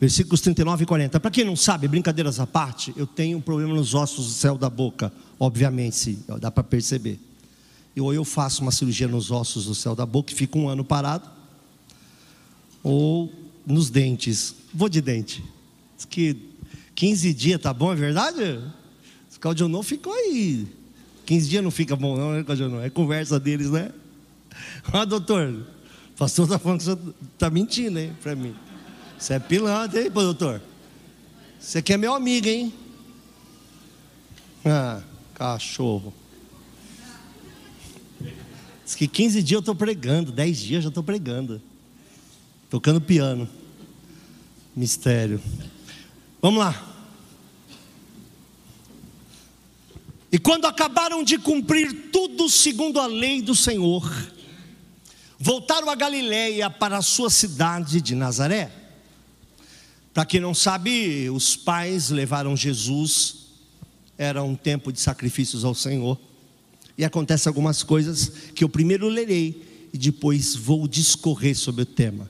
versículos 39 e 40. Para quem não sabe, brincadeiras à parte, eu tenho um problema nos ossos do céu da boca, obviamente, dá para perceber. Ou eu faço uma cirurgia nos ossos do céu da boca e fico um ano parado, ou nos dentes. Vou de dente. Diz que 15 dias tá bom, é verdade? O Claudionô ficou aí. 15 dias não fica bom, não, né, Claudionô? É conversa deles, né? Ah, doutor, o pastor está falando que você está mentindo, hein, para mim. Você é pilantra, hein, doutor? Você aqui é meu amigo, hein? Ah, cachorro. Diz que 15 dias eu estou pregando, 10 dias já estou pregando. Tocando piano. Mistério. Vamos lá. E quando acabaram de cumprir tudo segundo a lei do Senhor, voltaram a Galiléia para a sua cidade de Nazaré. Para quem não sabe, os pais levaram Jesus, era um tempo de sacrifícios ao Senhor. E acontece algumas coisas que eu primeiro lerei e depois vou discorrer sobre o tema.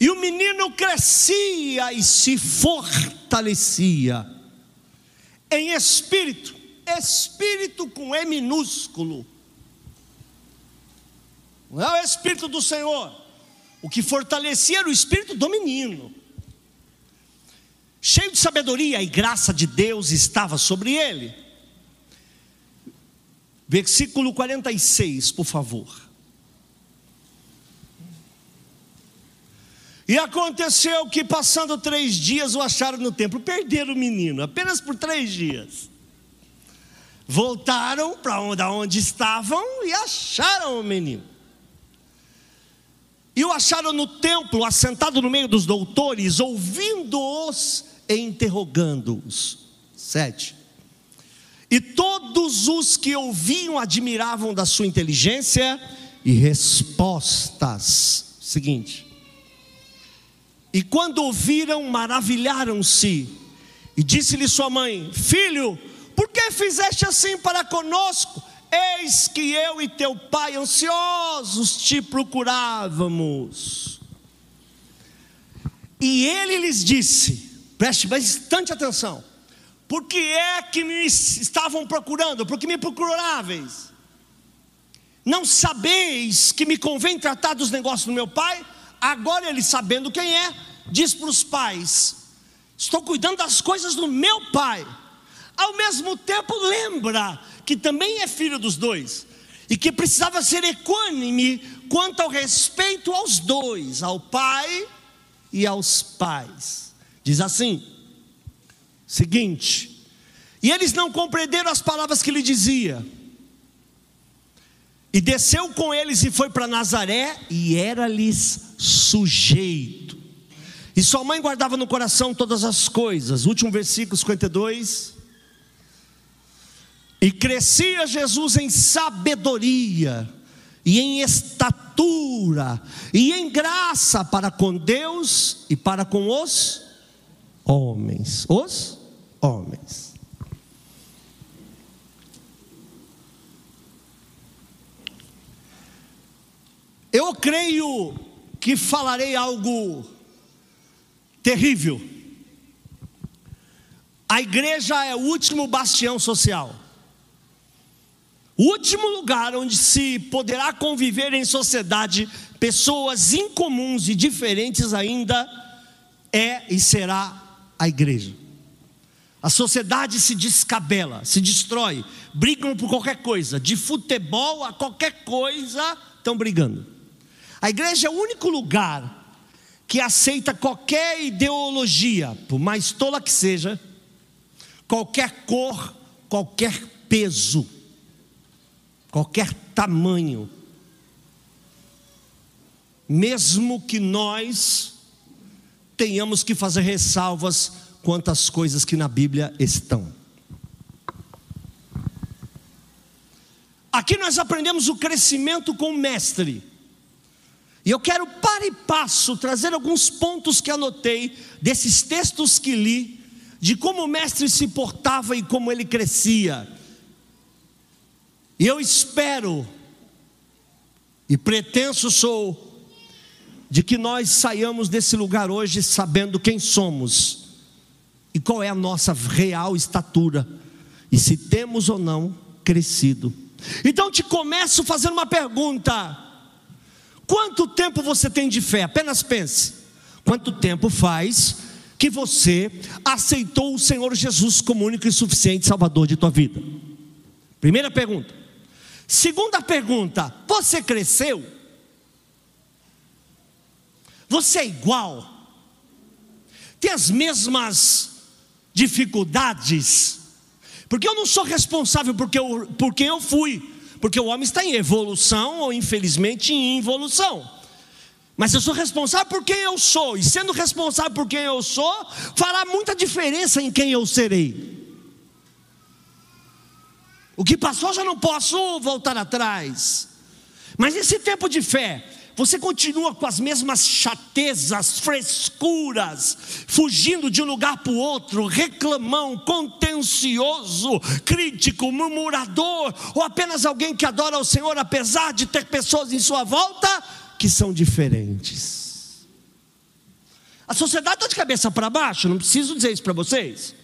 E o menino crescia e se fortalecia em espírito, espírito com E minúsculo. Não é o espírito do Senhor. O que fortalecia era o espírito do menino cheio de sabedoria e graça de Deus estava sobre ele. Versículo 46, por favor. E aconteceu que, passando três dias, o acharam no templo. Perderam o menino, apenas por três dias. Voltaram para onde, onde estavam e acharam o menino. E o acharam no templo, assentado no meio dos doutores, ouvindo-os interrogando-os. Sete. E todos os que ouviam admiravam da sua inteligência e respostas. Seguinte. E quando ouviram, maravilharam-se. E disse-lhe sua mãe: Filho, por que fizeste assim para conosco? Eis que eu e teu pai ansiosos te procurávamos. E ele lhes disse: Preste bastante atenção. Por que é que me estavam procurando? Porque me procuráveis. Não sabeis que me convém tratar dos negócios do meu pai? Agora ele sabendo quem é, diz para os pais: Estou cuidando das coisas do meu pai. Ao mesmo tempo, lembra que também é filho dos dois e que precisava ser equânime quanto ao respeito aos dois, ao pai e aos pais. Diz assim: seguinte, e eles não compreenderam as palavras que lhe dizia. E desceu com eles e foi para Nazaré, e era-lhes sujeito. E sua mãe guardava no coração todas as coisas. Último versículo 52. E crescia Jesus em sabedoria, e em estatura, e em graça para com Deus e para com os homens. Os homens. Eu creio que falarei algo terrível. A igreja é o último bastião social. O último lugar onde se poderá conviver em sociedade pessoas incomuns e diferentes ainda é e será a igreja. A sociedade se descabela, se destrói, brigam por qualquer coisa, de futebol a qualquer coisa, estão brigando. A igreja é o único lugar que aceita qualquer ideologia, por mais tola que seja, qualquer cor, qualquer peso, qualquer tamanho. Mesmo que nós tenhamos que fazer ressalvas quanto às coisas que na Bíblia estão. Aqui nós aprendemos o crescimento com o mestre. E eu quero, para e passo, trazer alguns pontos que anotei desses textos que li, de como o mestre se portava e como ele crescia. E eu espero, e pretenso sou, de que nós saiamos desse lugar hoje sabendo quem somos e qual é a nossa real estatura e se temos ou não crescido. Então te começo fazendo uma pergunta: quanto tempo você tem de fé? Apenas pense. Quanto tempo faz que você aceitou o Senhor Jesus como único e suficiente Salvador de tua vida? Primeira pergunta. Segunda pergunta: você cresceu? Você é igual? Tem as mesmas dificuldades? Porque eu não sou responsável porque eu, por quem eu fui, porque o homem está em evolução ou infelizmente em involução. Mas eu sou responsável por quem eu sou, e sendo responsável por quem eu sou, fará muita diferença em quem eu serei. O que passou já não posso voltar atrás. Mas esse tempo de fé, você continua com as mesmas chatezas, frescuras, fugindo de um lugar para o outro, reclamão, contencioso, crítico, murmurador, ou apenas alguém que adora o Senhor, apesar de ter pessoas em sua volta que são diferentes. A sociedade está de cabeça para baixo, não preciso dizer isso para vocês.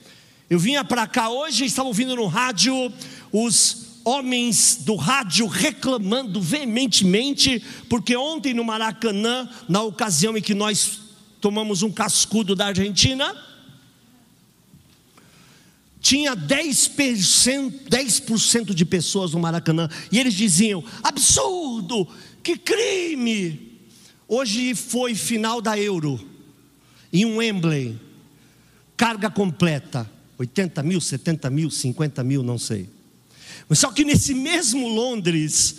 Eu vinha para cá hoje, estava ouvindo no rádio os homens do rádio reclamando veementemente, porque ontem no Maracanã, na ocasião em que nós tomamos um cascudo da Argentina, tinha 10%, 10 de pessoas no Maracanã, e eles diziam: absurdo, que crime. Hoje foi final da Euro, em um Wembley, carga completa, 80 mil, 70 mil, 50 mil, não sei. Só que nesse mesmo Londres,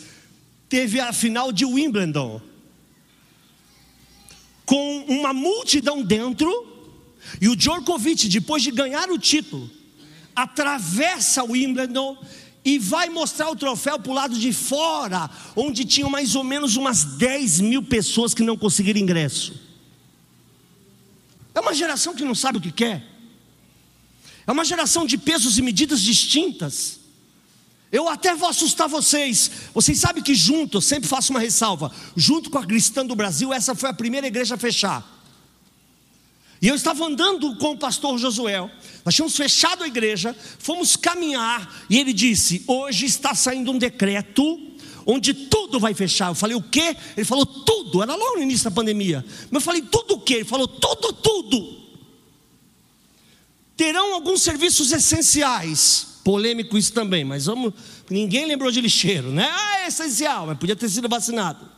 teve a final de Wimbledon, com uma multidão dentro, e o Djokovic, depois de ganhar o título, atravessa o Wimbledon e vai mostrar o troféu para o lado de fora, onde tinham mais ou menos umas 10 mil pessoas que não conseguiram ingresso. É uma geração que não sabe o que quer, é uma geração de pesos e medidas distintas. Eu até vou assustar vocês. Vocês sabem que junto, eu sempre faço uma ressalva, junto com a Cristã do Brasil, essa foi a primeira igreja a fechar. E eu estava andando com o pastor Josué. Nós tínhamos fechado a igreja, fomos caminhar, e ele disse: Hoje está saindo um decreto onde tudo vai fechar. Eu falei: O quê? Ele falou: Tudo. Era logo no início da pandemia. Mas eu falei: Tudo o quê? Ele falou: Tudo, tudo. Terão alguns serviços essenciais Polêmico isso também, mas vamos. Ninguém lembrou de lixeiro, né? Ah, é essencial, mas podia ter sido vacinado.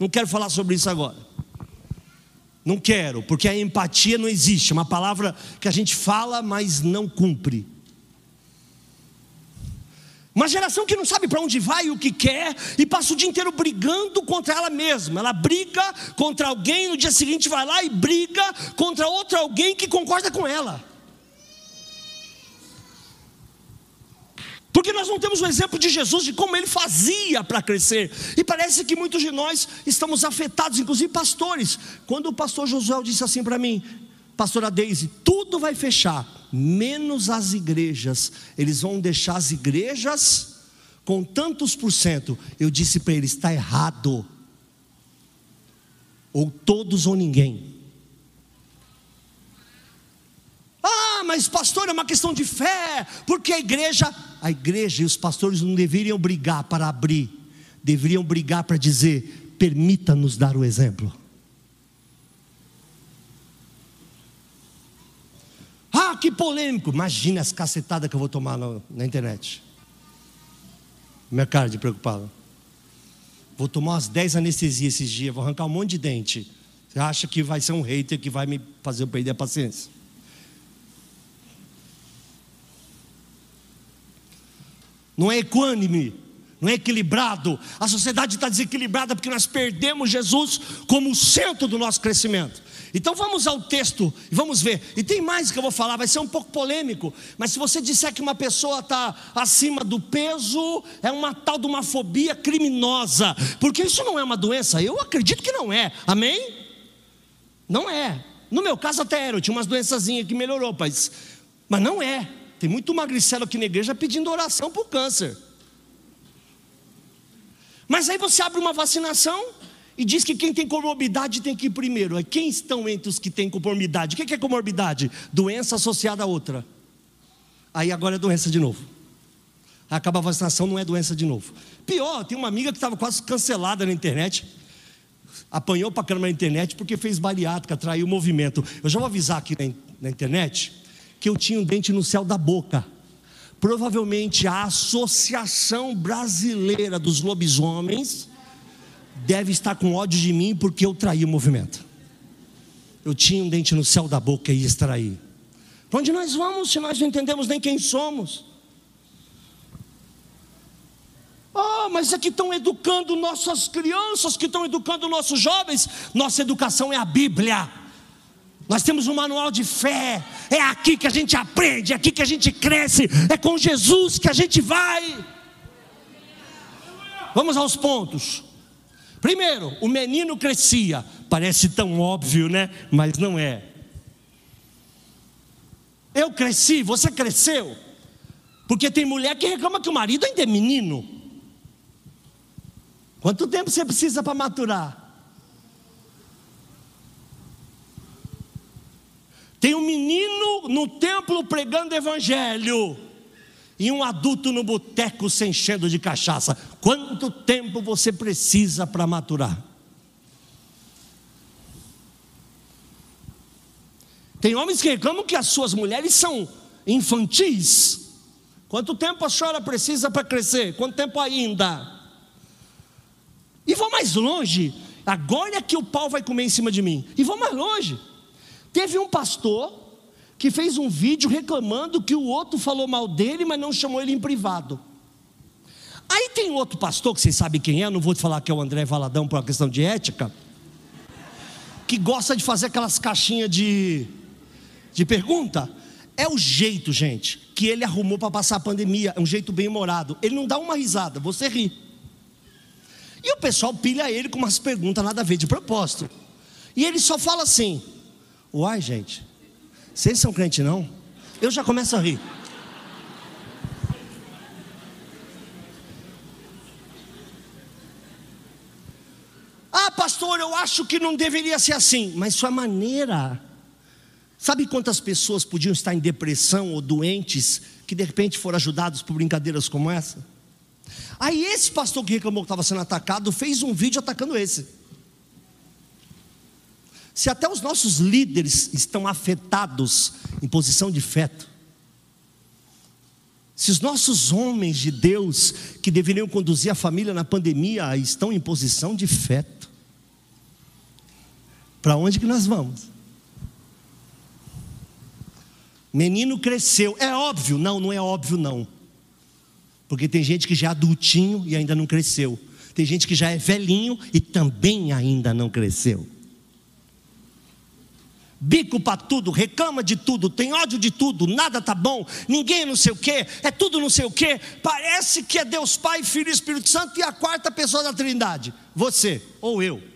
Não quero falar sobre isso agora. Não quero, porque a empatia não existe, é uma palavra que a gente fala, mas não cumpre. Uma geração que não sabe para onde vai e o que quer e passa o dia inteiro brigando contra ela mesma. Ela briga contra alguém, no dia seguinte vai lá e briga contra outro alguém que concorda com ela. Porque nós não temos o exemplo de Jesus, de como ele fazia para crescer. E parece que muitos de nós estamos afetados, inclusive pastores. Quando o pastor Josué disse assim para mim, pastora Deise, tudo vai fechar, menos as igrejas. Eles vão deixar as igrejas com tantos por cento. Eu disse para ele: está errado. Ou todos ou ninguém. Ah, mas pastor, é uma questão de fé, porque a igreja, a igreja e os pastores não deveriam brigar para abrir, deveriam brigar para dizer: permita-nos dar o exemplo. Ah, que polêmico. Imagina as cacetadas que eu vou tomar na, na internet. Minha cara de preocupado. Vou tomar umas 10 anestesias esses dias, vou arrancar um monte de dente. Você acha que vai ser um hater que vai me fazer eu perder a paciência? Não é equânime, não é equilibrado. A sociedade está desequilibrada porque nós perdemos Jesus como o centro do nosso crescimento. Então vamos ao texto e vamos ver. E tem mais que eu vou falar, vai ser um pouco polêmico. Mas se você disser que uma pessoa está acima do peso, é uma tal de uma fobia criminosa. Porque isso não é uma doença. Eu acredito que não é. Amém? Não é. No meu caso até era. Eu tinha umas doençazinhas que melhorou, mas, mas não é. Tem muito magricelo aqui na igreja pedindo oração por câncer. Mas aí você abre uma vacinação e diz que quem tem comorbidade tem que ir primeiro. É quem estão entre os que têm comorbidade? O que é comorbidade? Doença associada a outra. Aí agora é doença de novo. Acaba a vacinação, não é doença de novo. Pior, tem uma amiga que estava quase cancelada na internet. Apanhou para caramba na internet porque fez bariátrica, traiu o movimento. Eu já vou avisar aqui na internet que eu tinha um dente no céu da boca. Provavelmente a Associação Brasileira dos Lobisomens deve estar com ódio de mim porque eu traí o movimento. Eu tinha um dente no céu da boca e ia extrair. Para onde nós vamos se nós não entendemos nem quem somos? Ah, oh, mas é que estão educando nossas crianças, que estão educando nossos jovens. Nossa educação é a Bíblia. Nós temos um manual de fé. É aqui que a gente aprende, é aqui que a gente cresce. É com Jesus que a gente vai. Vamos aos pontos. Primeiro, o menino crescia. Parece tão óbvio, né? Mas não é. Eu cresci, você cresceu. Porque tem mulher que reclama que o marido ainda é menino. Quanto tempo você precisa para maturar? Tem um menino no templo pregando evangelho e um adulto no boteco se enchendo de cachaça. Quanto tempo você precisa para maturar? Tem homens que reclamam que as suas mulheres são infantis. Quanto tempo a senhora precisa para crescer? Quanto tempo ainda? E vou mais longe. Agora é que o pau vai comer em cima de mim. E vou mais longe. Teve um pastor que fez um vídeo reclamando que o outro falou mal dele, mas não chamou ele em privado. Aí tem outro pastor, que vocês sabem quem é, não vou te falar que é o André Valadão por uma questão de ética, que gosta de fazer aquelas caixinhas de, de pergunta. É o jeito, gente, que ele arrumou para passar a pandemia, é um jeito bem humorado. Ele não dá uma risada, você ri. E o pessoal pilha ele com umas perguntas nada a ver de propósito. E ele só fala assim: Uai, gente, vocês são crente não? Eu já começo a rir. Ah, pastor, eu acho que não deveria ser assim, mas sua maneira. Sabe quantas pessoas podiam estar em depressão ou doentes que de repente foram ajudados por brincadeiras como essa? Aí esse pastor que reclamou que estava sendo atacado fez um vídeo atacando esse. Se até os nossos líderes estão afetados em posição de feto, se os nossos homens de Deus que deveriam conduzir a família na pandemia estão em posição de feto, para onde que nós vamos? Menino cresceu, é óbvio? Não, não é óbvio não. Porque tem gente que já é adultinho e ainda não cresceu. Tem gente que já é velhinho e também ainda não cresceu bico para tudo, reclama de tudo, tem ódio de tudo, nada tá bom, ninguém não sei o que, é tudo não sei o que, parece que é Deus Pai, Filho e Espírito Santo e a quarta pessoa da Trindade, você ou eu.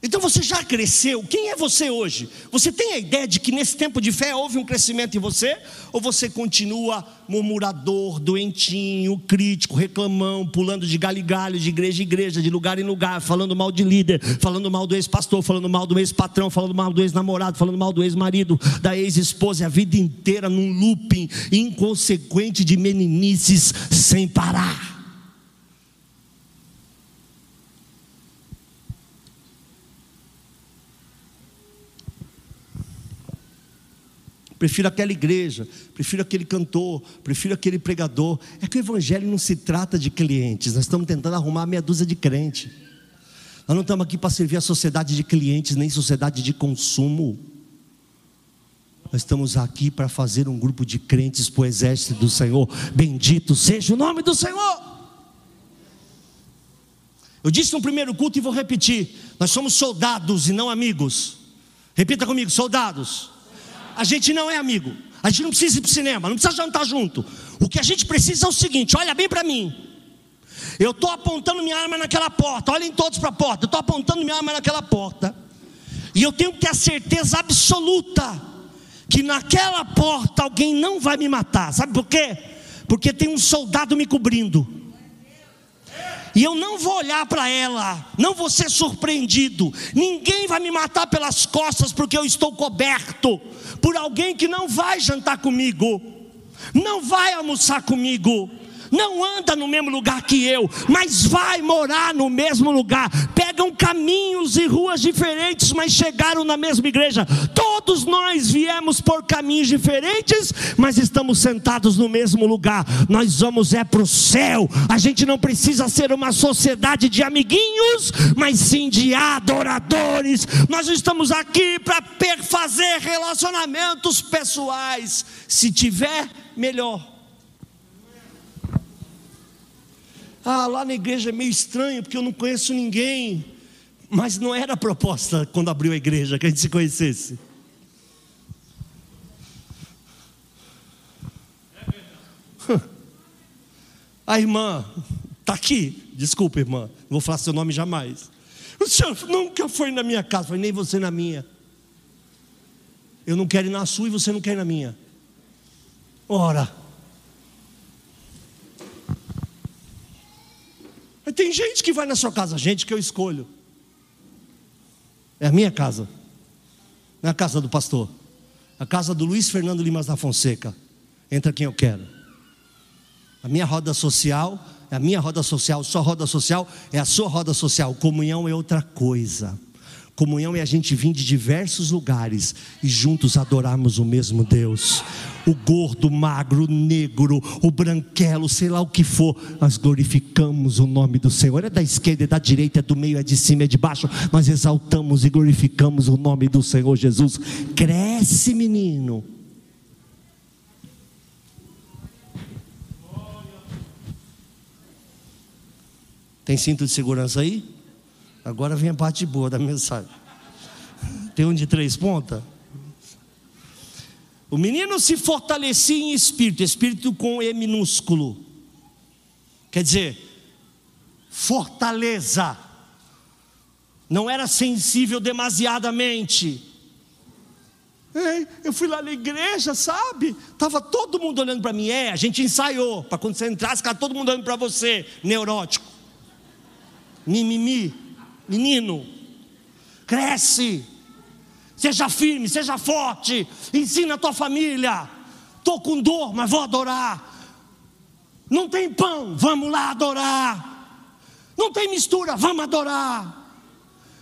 Então você já cresceu? Quem é você hoje? Você tem a ideia de que nesse tempo de fé houve um crescimento em você? Ou você continua murmurador, doentinho, crítico, reclamão, pulando de galho em galho, de igreja em igreja, de lugar em lugar, falando mal de líder, falando mal do ex-pastor, falando mal do ex-patrão, falando mal do ex-namorado, falando mal do ex-marido, da ex-esposa, a vida inteira num looping inconsequente de meninices sem parar? Prefiro aquela igreja, prefiro aquele cantor, prefiro aquele pregador. É que o evangelho não se trata de clientes, nós estamos tentando arrumar meia dúzia de crente. Nós não estamos aqui para servir a sociedade de clientes, nem sociedade de consumo. Nós estamos aqui para fazer um grupo de crentes para o exército do Senhor. Bendito seja o nome do Senhor. Eu disse no primeiro culto e vou repetir: nós somos soldados e não amigos. Repita comigo: soldados a gente não é amigo. A gente não precisa ir para o cinema, não precisa jantar junto. O que a gente precisa é o seguinte: olha bem para mim. Eu estou apontando minha arma naquela porta. Olhem todos para a porta. Eu estou apontando minha arma naquela porta. E eu tenho que ter a certeza absoluta que naquela porta alguém não vai me matar. Sabe por quê? Porque tem um soldado me cobrindo. E eu não vou olhar para ela, não vou ser surpreendido. Ninguém vai me matar pelas costas porque eu estou coberto por alguém que não vai jantar comigo, não vai almoçar comigo, não anda no mesmo lugar que eu, mas vai morar no mesmo lugar. Pegam caminhos e ruas diferentes, mas chegaram na mesma igreja. Todos nós viemos por caminhos diferentes, mas estamos sentados no mesmo lugar. Nós vamos é para o céu. A gente não precisa ser uma sociedade de amiguinhos, mas sim de adoradores. Nós estamos aqui para fazer relacionamentos pessoais. Se tiver, melhor Ah, lá na igreja é meio estranho porque eu não conheço ninguém. Mas não era a proposta quando abriu a igreja que a gente se conhecesse. A irmã está aqui. Desculpa, irmã. Não vou falar seu nome jamais. O senhor nunca foi na minha casa. Nem você na minha. Eu não quero ir na sua e você não quer ir na minha. Ora. Mas tem gente que vai na sua casa, gente que eu escolho. É a minha casa. Não é a casa do pastor. A casa do Luiz Fernando Limas da Fonseca. Entra quem eu quero. A minha roda social é a minha roda social, sua roda social é a sua roda social. Comunhão é outra coisa. Comunhão é a gente vir de diversos lugares e juntos adorarmos o mesmo Deus. O gordo, o magro, o negro, o branquelo, sei lá o que for, nós glorificamos o nome do Senhor. É da esquerda, é da direita, é do meio, é de cima, é de baixo. Nós exaltamos e glorificamos o nome do Senhor Jesus. Cresce, menino. Tem cinto de segurança aí? Agora vem a parte boa da mensagem. Tem um de três pontas? O menino se fortalecia em espírito, espírito com E minúsculo. Quer dizer, fortaleza. Não era sensível demasiadamente. Ei, eu fui lá na igreja, sabe? Tava todo mundo olhando para mim. É, a gente ensaiou para quando você entrasse, ficar todo mundo olhando para você, neurótico. Mimimi. Menino, cresce, seja firme, seja forte, ensina a tua família. Estou com dor, mas vou adorar. Não tem pão, vamos lá adorar. Não tem mistura, vamos adorar.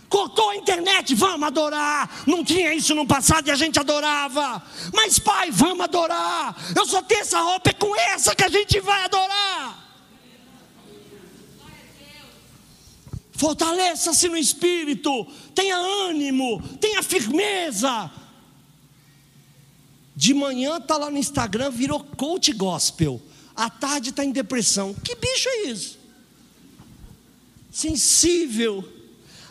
Cortou a internet, vamos adorar. Não tinha isso no passado e a gente adorava. Mas, pai, vamos adorar. Eu só tenho essa roupa, é com essa que a gente vai adorar. Fortaleça-se no espírito, tenha ânimo, tenha firmeza. De manhã está lá no Instagram, virou coach gospel. À tarde está em depressão. Que bicho é isso? Sensível.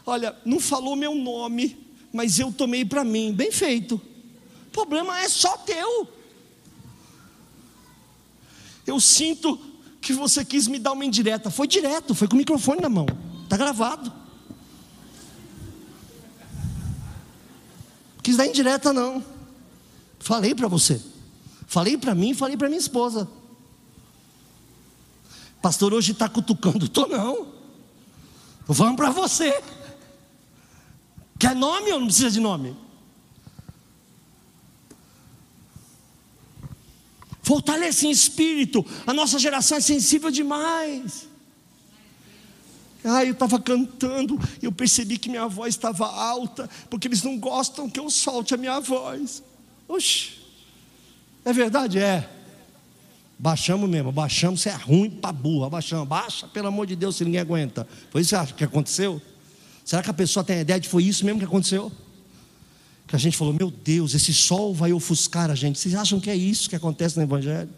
Olha, não falou meu nome, mas eu tomei para mim. Bem feito. O problema é só teu. Eu sinto que você quis me dar uma indireta. Foi direto, foi com o microfone na mão. Está gravado. quis dar indireta, não. Falei para você. Falei para mim, falei para minha esposa. Pastor, hoje está cutucando. Estou não. Vamos para você. Quer nome ou não precisa de nome? Fortalece em espírito. A nossa geração é sensível demais. Ah, eu estava cantando e eu percebi que minha voz estava alta, porque eles não gostam que eu solte a minha voz. Oxe, é verdade? É. Baixamos mesmo, baixamos, você é ruim para burra, baixamos, baixa, pelo amor de Deus, se ninguém aguenta. Foi isso que aconteceu? Será que a pessoa tem a ideia de foi isso mesmo que aconteceu? Que a gente falou, meu Deus, esse sol vai ofuscar a gente. Vocês acham que é isso que acontece no Evangelho?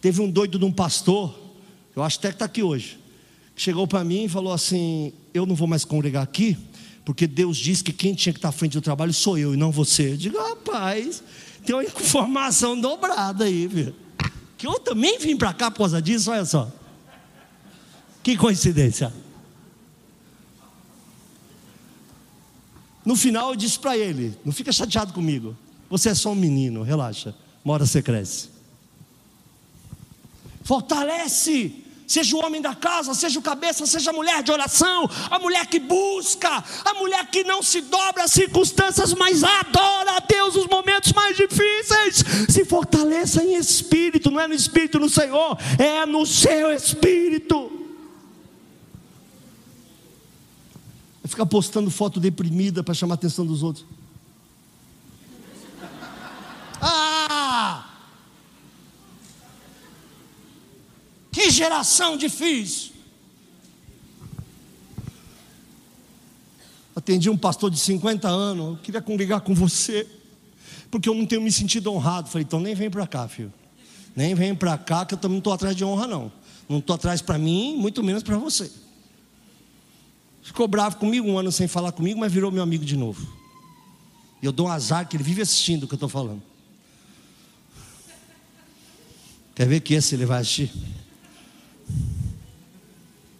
Teve um doido de um pastor, eu acho até que está aqui hoje, que chegou para mim e falou assim: Eu não vou mais congregar aqui, porque Deus disse que quem tinha que estar tá à frente do trabalho sou eu e não você. Eu digo, rapaz, tem uma informação dobrada aí, viu? Que eu também vim para cá por causa disso, olha só. Que coincidência. No final eu disse para ele: Não fica chateado comigo. Você é só um menino, relaxa. Uma hora você cresce. Fortalece. Seja o homem da casa, seja o cabeça, seja a mulher de oração, a mulher que busca, a mulher que não se dobra às circunstâncias, mas adora a Deus nos momentos mais difíceis. Se fortaleça em espírito, não é no espírito no Senhor, é no seu espírito. Ficar postando foto deprimida para chamar a atenção dos outros. Geração difícil. Atendi um pastor de 50 anos, eu queria congregar com você, porque eu não tenho me sentido honrado. Falei, então nem vem para cá, filho. Nem vem para cá, que eu também não estou atrás de honra, não. Não estou atrás para mim, muito menos para você. Ficou bravo comigo um ano sem falar comigo, mas virou meu amigo de novo. E eu dou um azar que ele vive assistindo o que eu estou falando. Quer ver que esse ele vai assistir?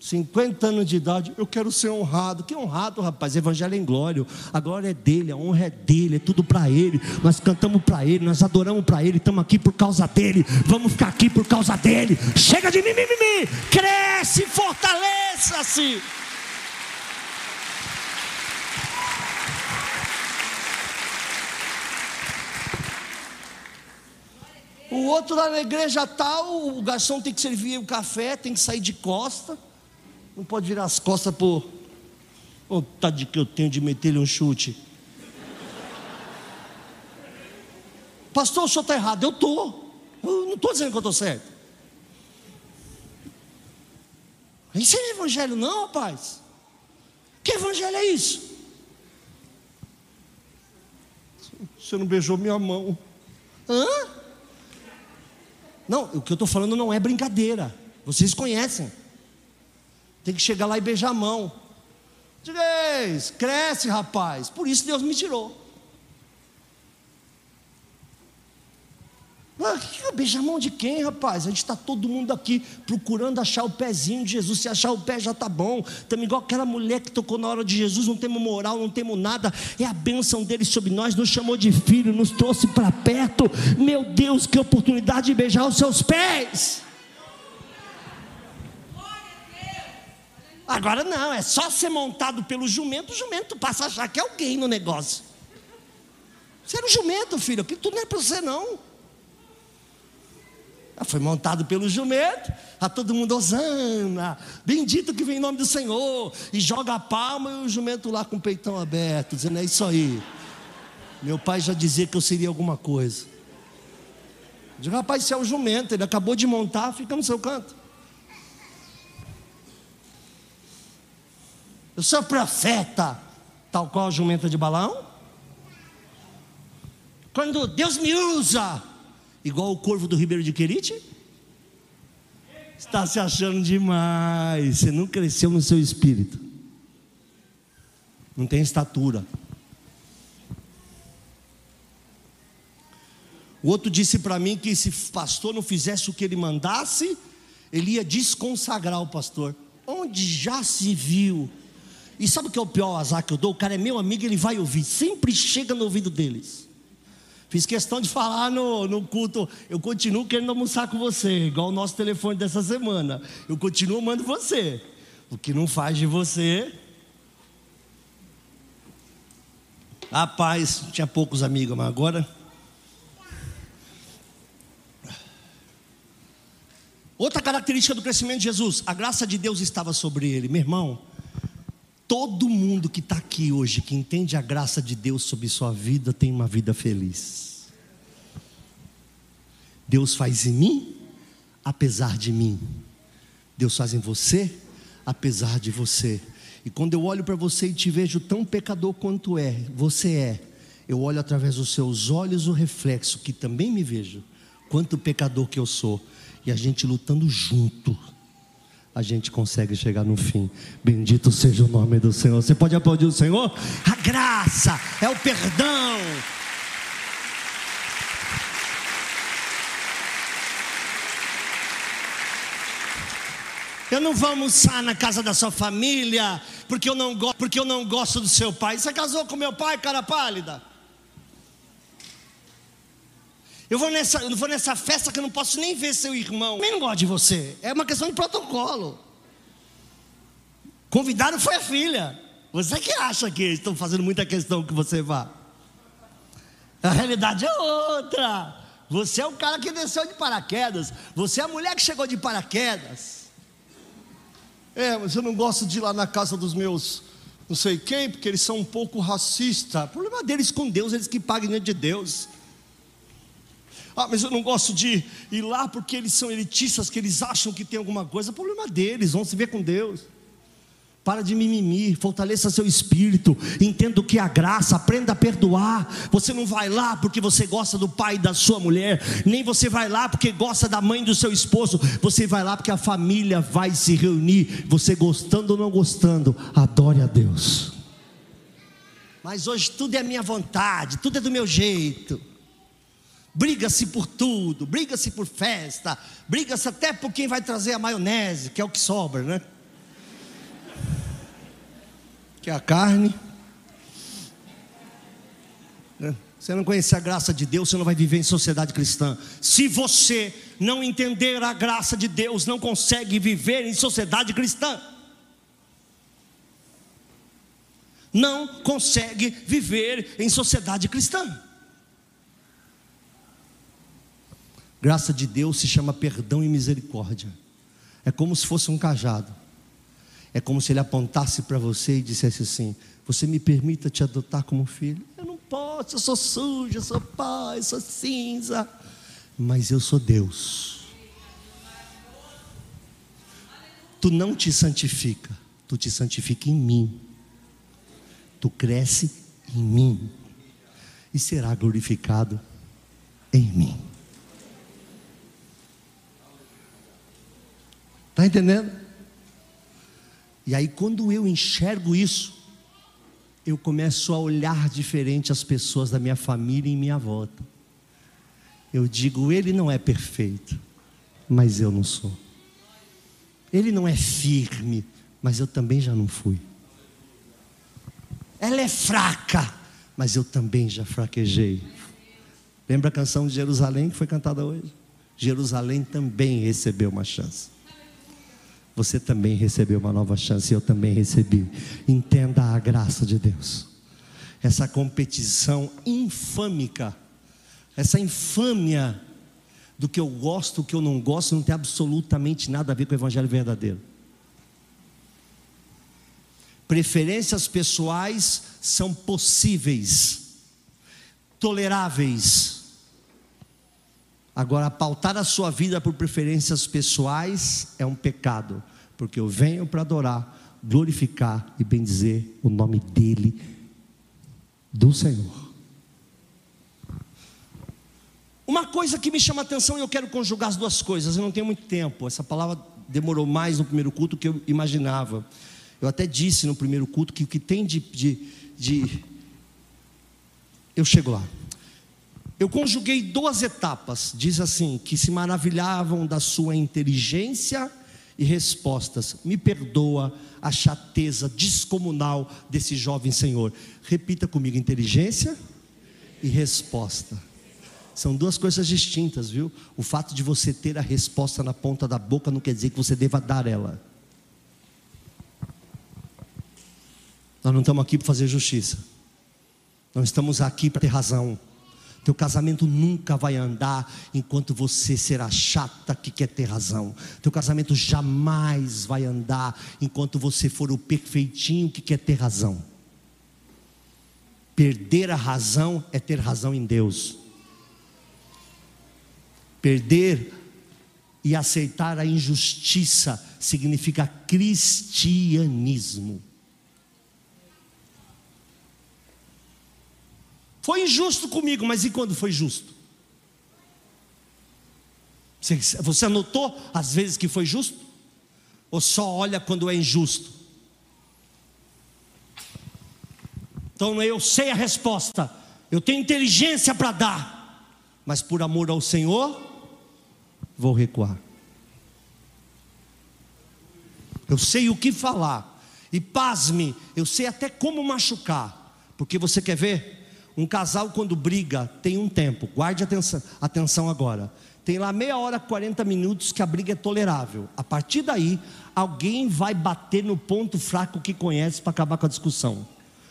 50 anos de idade, eu quero ser honrado. Que honrado, rapaz? Evangelho é em glória. A glória é dele, a honra é dele, é tudo para ele. Nós cantamos para ele, nós adoramos para ele, estamos aqui por causa dele. Vamos ficar aqui por causa dele. Chega de mimimi, cresce, fortaleça-se. O outro lá na igreja tal, o garçom tem que servir o café, tem que sair de costa. Não pode virar as costas por vontade que eu tenho de meter-lhe um chute. Pastor, o senhor está errado. Eu estou. Eu não estou dizendo que eu estou certo. Isso é evangelho, não, rapaz. Que evangelho é isso? Você não beijou minha mão. Hã? Não, o que eu estou falando não é brincadeira. Vocês conhecem. Tem que chegar lá e beijar a mão. Direis, cresce, rapaz. Por isso Deus me tirou. Ah, beija a mão de quem, rapaz? A gente está todo mundo aqui procurando achar o pezinho de Jesus. Se achar o pé já está bom. Estamos igual aquela mulher que tocou na hora de Jesus. Não temos moral, não temos nada. É a bênção dele sobre nós. Nos chamou de filho, nos trouxe para perto. Meu Deus, que oportunidade de beijar os seus pés. Agora não, é só ser montado pelo jumento. O jumento passa a achar que é alguém no negócio. Você era o jumento, filho. Aquilo tudo não é para você, não. Ah, foi montado pelo jumento, a todo mundo osana, bendito que vem em nome do Senhor, e joga a palma e o jumento lá com o peitão aberto, dizendo: É isso aí. Meu pai já dizia que eu seria alguma coisa. Eu digo, rapaz, isso é o jumento, ele acabou de montar, fica no seu canto. Eu sou profeta, tal qual a jumenta de balão. Quando Deus me usa, igual o corvo do Ribeiro de Querite? Está se achando demais. Você não cresceu no seu espírito. Não tem estatura. O outro disse para mim que se o pastor não fizesse o que ele mandasse, ele ia desconsagrar o pastor. Onde já se viu E sabe o que é o pior azar que eu dou? O cara é meu amigo, ele vai ouvir, sempre chega no ouvido deles. Fiz questão de falar no, no culto. Eu continuo querendo almoçar com você, igual o nosso telefone dessa semana. Eu continuo amando você. O que não faz de você. Rapaz, tinha poucos amigos, mas agora. Outra característica do crescimento de Jesus, a graça de Deus estava sobre ele. Meu irmão, Todo mundo que está aqui hoje, que entende a graça de Deus sobre sua vida, tem uma vida feliz. Deus faz em mim, apesar de mim. Deus faz em você, apesar de você. E quando eu olho para você e te vejo tão pecador quanto é, você é, eu olho através dos seus olhos o reflexo que também me vejo, quanto pecador que eu sou, e a gente lutando junto a gente consegue chegar no fim. Bendito seja o nome do Senhor. Você pode aplaudir o Senhor? A graça é o perdão. Eu não vou almoçar na casa da sua família porque eu não, go porque eu não gosto do seu pai. Você casou com meu pai, cara pálida? Eu vou nessa, eu vou nessa festa que eu não posso nem ver seu irmão. Eu não gosto de você. É uma questão de protocolo. Convidado foi a filha. Você que acha que estão fazendo muita questão que você vá? A realidade é outra. Você é o cara que desceu de paraquedas. Você é a mulher que chegou de paraquedas. É, mas eu não gosto de ir lá na casa dos meus não sei quem, porque eles são um pouco racistas. O problema deles com Deus, eles que pagam diante de Deus. Ah, mas eu não gosto de ir lá porque eles são elitistas, que eles acham que tem alguma coisa. O problema deles, vão se ver com Deus. Para de mimimi, fortaleça seu espírito, entenda o que é a graça, aprenda a perdoar. Você não vai lá porque você gosta do pai da sua mulher, nem você vai lá porque gosta da mãe do seu esposo, você vai lá porque a família vai se reunir. Você gostando ou não gostando, adore a Deus. Mas hoje tudo é minha vontade, tudo é do meu jeito briga-se por tudo, briga-se por festa, briga-se até por quem vai trazer a maionese, que é o que sobra, né? Que é a carne. Né? Você não conhecer a graça de Deus, você não vai viver em sociedade cristã. Se você não entender a graça de Deus, não consegue viver em sociedade cristã. Não consegue viver em sociedade cristã. Graça de Deus se chama perdão e misericórdia. É como se fosse um cajado. É como se ele apontasse para você e dissesse assim: Você me permita te adotar como filho? Eu não posso, eu sou sujo, eu sou pai, eu sou cinza. Mas eu sou Deus. Tu não te santifica, tu te santifica em mim. Tu cresce em mim e será glorificado em mim. Está entendendo? E aí, quando eu enxergo isso, eu começo a olhar diferente as pessoas da minha família em minha volta. Eu digo, ele não é perfeito, mas eu não sou. Ele não é firme, mas eu também já não fui. Ela é fraca, mas eu também já fraquejei. Lembra a canção de Jerusalém que foi cantada hoje? Jerusalém também recebeu uma chance você também recebeu uma nova chance, eu também recebi. Entenda a graça de Deus. Essa competição infâmica, essa infâmia do que eu gosto, do que eu não gosto, não tem absolutamente nada a ver com o evangelho verdadeiro. Preferências pessoais são possíveis, toleráveis. Agora, pautar a sua vida por preferências pessoais é um pecado porque eu venho para adorar, glorificar e bendizer o nome dEle, do Senhor. Uma coisa que me chama a atenção e eu quero conjugar as duas coisas, eu não tenho muito tempo, essa palavra demorou mais no primeiro culto do que eu imaginava. Eu até disse no primeiro culto que o que tem de, de, de. Eu chego lá. Eu conjuguei duas etapas, diz assim: que se maravilhavam da sua inteligência e respostas. Me perdoa a chateza descomunal desse jovem senhor. Repita comigo: inteligência e resposta. São duas coisas distintas, viu? O fato de você ter a resposta na ponta da boca não quer dizer que você deva dar ela. Nós não estamos aqui para fazer justiça. Nós estamos aqui para ter razão. Teu casamento nunca vai andar enquanto você será chata que quer ter razão. Teu casamento jamais vai andar enquanto você for o perfeitinho que quer ter razão. Perder a razão é ter razão em Deus. Perder e aceitar a injustiça significa cristianismo. Foi injusto comigo, mas e quando foi justo? Você anotou as vezes que foi justo? Ou só olha quando é injusto? Então eu sei a resposta, eu tenho inteligência para dar, mas por amor ao Senhor, vou recuar. Eu sei o que falar, e pasme, eu sei até como machucar, porque você quer ver? Um casal, quando briga, tem um tempo, guarde atenção, atenção agora. Tem lá meia hora, 40 minutos que a briga é tolerável. A partir daí, alguém vai bater no ponto fraco que conhece para acabar com a discussão.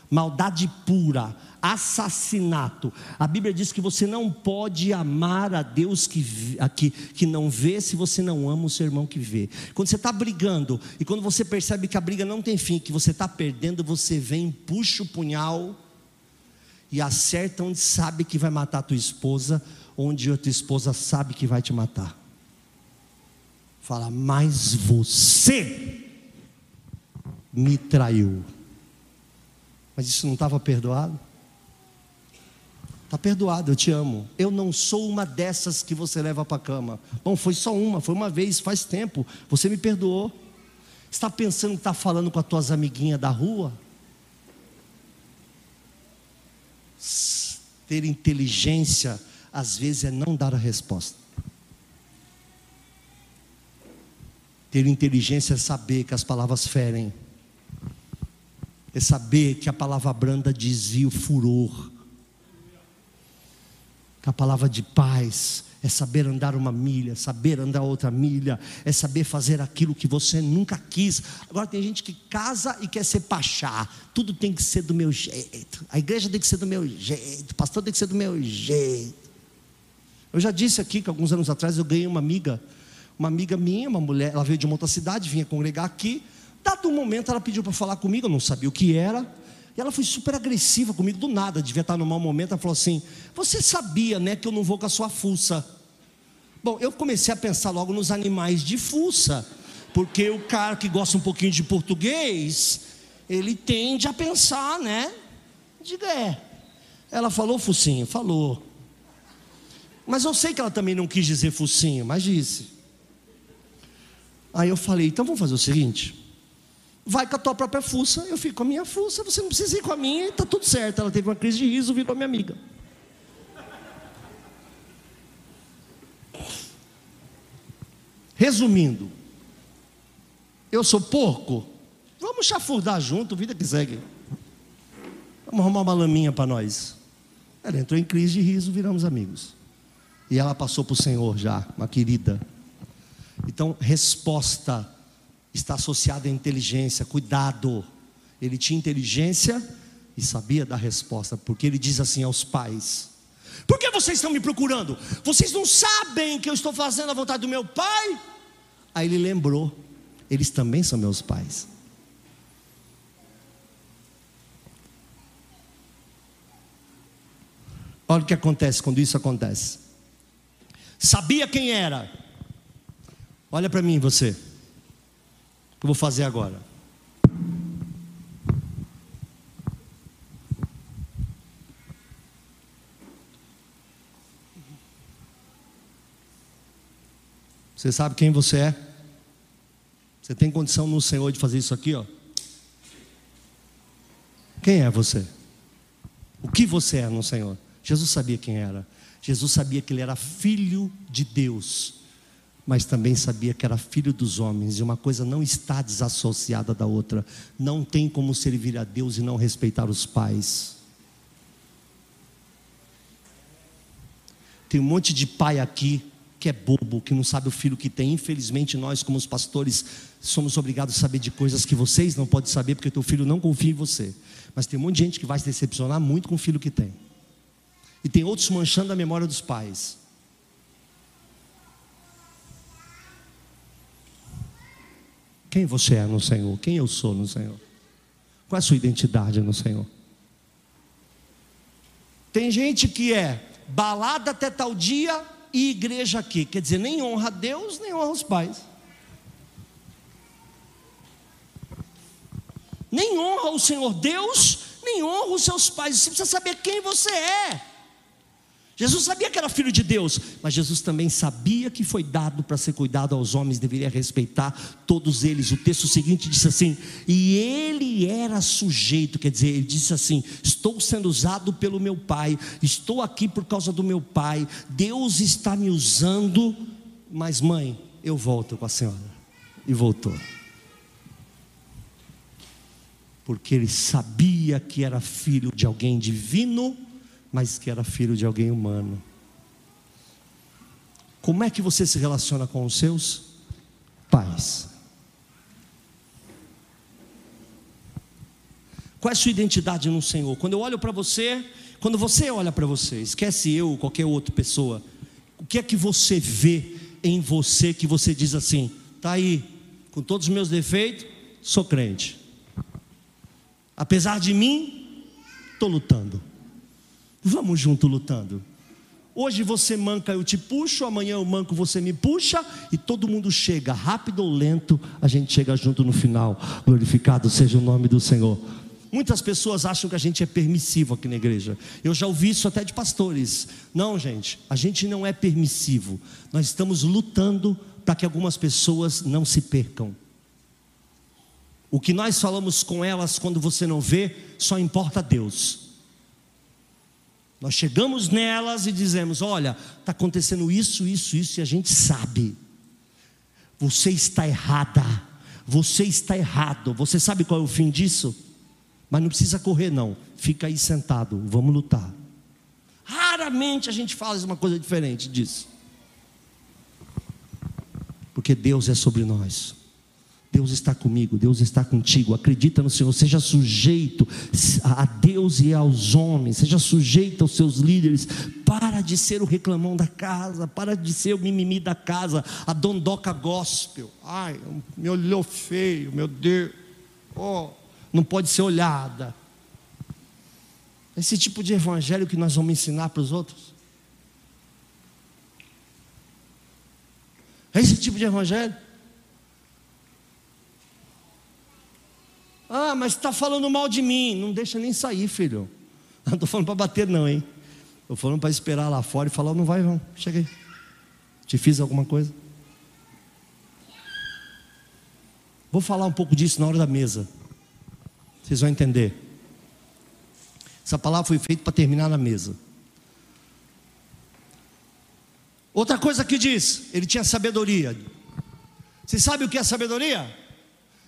Maldade pura, assassinato. A Bíblia diz que você não pode amar a Deus que, que, que não vê se você não ama o seu irmão que vê. Quando você está brigando e quando você percebe que a briga não tem fim, que você está perdendo, você vem, puxa o punhal e acerta onde sabe que vai matar a tua esposa, onde a tua esposa sabe que vai te matar. Fala, mas você me traiu. Mas isso não estava perdoado? Está perdoado, eu te amo. Eu não sou uma dessas que você leva para a cama. Bom, foi só uma, foi uma vez, faz tempo. Você me perdoou. Está pensando que está falando com as tuas amiguinhas da rua? Ter inteligência, às vezes, é não dar a resposta. Ter inteligência é saber que as palavras ferem, é saber que a palavra branda desvia o furor, que a palavra de paz é saber andar uma milha, saber andar outra milha, é saber fazer aquilo que você nunca quis. Agora tem gente que casa e quer ser pachá, tudo tem que ser do meu jeito, a igreja tem que ser do meu jeito, o pastor tem que ser do meu jeito. Eu já disse aqui que alguns anos atrás eu ganhei uma amiga, uma amiga minha, uma mulher, ela veio de uma outra cidade, vinha congregar aqui. Dado um momento ela pediu para falar comigo, eu não sabia o que era. E ela foi super agressiva comigo do nada, devia estar no mau momento. Ela falou assim: Você sabia, né, que eu não vou com a sua fuça? Bom, eu comecei a pensar logo nos animais de fuça, porque o cara que gosta um pouquinho de português, ele tende a pensar, né? Diga é. Ela falou focinho, falou. Mas eu sei que ela também não quis dizer focinho, mas disse. Aí eu falei: Então vamos fazer o seguinte vai com a tua própria fuça, eu fico com a minha fuça, você não precisa ir com a minha e está tudo certo. Ela teve uma crise de riso, virou minha amiga. Resumindo, eu sou porco, vamos chafurdar junto, vida que segue. Vamos arrumar uma laminha para nós. Ela entrou em crise de riso, viramos amigos. E ela passou para o Senhor já, uma querida. Então, resposta está associado à inteligência, cuidado. Ele tinha inteligência e sabia da resposta, porque ele diz assim aos pais: Por que vocês estão me procurando? Vocês não sabem que eu estou fazendo a vontade do meu pai? Aí ele lembrou: Eles também são meus pais. Olha o que acontece quando isso acontece. Sabia quem era. Olha para mim, você que eu vou fazer agora. Você sabe quem você é? Você tem condição no Senhor de fazer isso aqui, ó? Quem é você? O que você é no Senhor? Jesus sabia quem era. Jesus sabia que ele era filho de Deus mas também sabia que era filho dos homens, e uma coisa não está desassociada da outra. Não tem como servir a Deus e não respeitar os pais. Tem um monte de pai aqui que é bobo, que não sabe o filho que tem. Infelizmente, nós, como os pastores, somos obrigados a saber de coisas que vocês não podem saber, porque teu filho não confia em você. Mas tem um monte de gente que vai se decepcionar muito com o filho que tem. E tem outros manchando a memória dos pais. Quem você é no Senhor? Quem eu sou no Senhor? Qual é a sua identidade no Senhor? Tem gente que é balada até tal dia e igreja aqui, quer dizer, nem honra a Deus, nem honra os pais. Nem honra o Senhor Deus, nem honra os seus pais. Você precisa saber quem você é. Jesus sabia que era filho de Deus, mas Jesus também sabia que foi dado para ser cuidado aos homens, deveria respeitar todos eles. O texto seguinte disse assim: e ele era sujeito, quer dizer, ele disse assim: estou sendo usado pelo meu Pai, estou aqui por causa do meu Pai, Deus está me usando, mas mãe, eu volto com a senhora. E voltou. Porque ele sabia que era filho de alguém divino mas que era filho de alguém humano. Como é que você se relaciona com os seus pais? Qual é a sua identidade no Senhor? Quando eu olho para você, quando você olha para você, esquece eu ou qualquer outra pessoa, o que é que você vê em você que você diz assim, tá aí, com todos os meus defeitos, sou crente. Apesar de mim, estou lutando. Vamos junto lutando. Hoje você manca, eu te puxo, amanhã eu manco, você me puxa, e todo mundo chega, rápido ou lento, a gente chega junto no final. Glorificado seja o nome do Senhor. Muitas pessoas acham que a gente é permissivo aqui na igreja. Eu já ouvi isso até de pastores. Não, gente, a gente não é permissivo. Nós estamos lutando para que algumas pessoas não se percam. O que nós falamos com elas quando você não vê, só importa a Deus. Nós chegamos nelas e dizemos: olha, está acontecendo isso, isso, isso, e a gente sabe. Você está errada. Você está errado. Você sabe qual é o fim disso? Mas não precisa correr, não. Fica aí sentado. Vamos lutar. Raramente a gente fala uma coisa diferente disso. Porque Deus é sobre nós. Deus está comigo, Deus está contigo. Acredita no Senhor, seja sujeito a Deus e aos homens, seja sujeito aos seus líderes. Para de ser o reclamão da casa, para de ser o mimimi da casa, a dondoca gospel. Ai, me olhou feio, meu Deus. Oh, não pode ser olhada. Esse tipo de evangelho que nós vamos ensinar para os outros. É esse tipo de evangelho. Ah, mas está falando mal de mim. Não deixa nem sair, filho. Não estou falando para bater, não, hein? Estou falando para esperar lá fora e falar: não vai, não. Cheguei. Te fiz alguma coisa? Vou falar um pouco disso na hora da mesa. Vocês vão entender. Essa palavra foi feita para terminar na mesa. Outra coisa que diz: ele tinha sabedoria. Você sabe o que é sabedoria?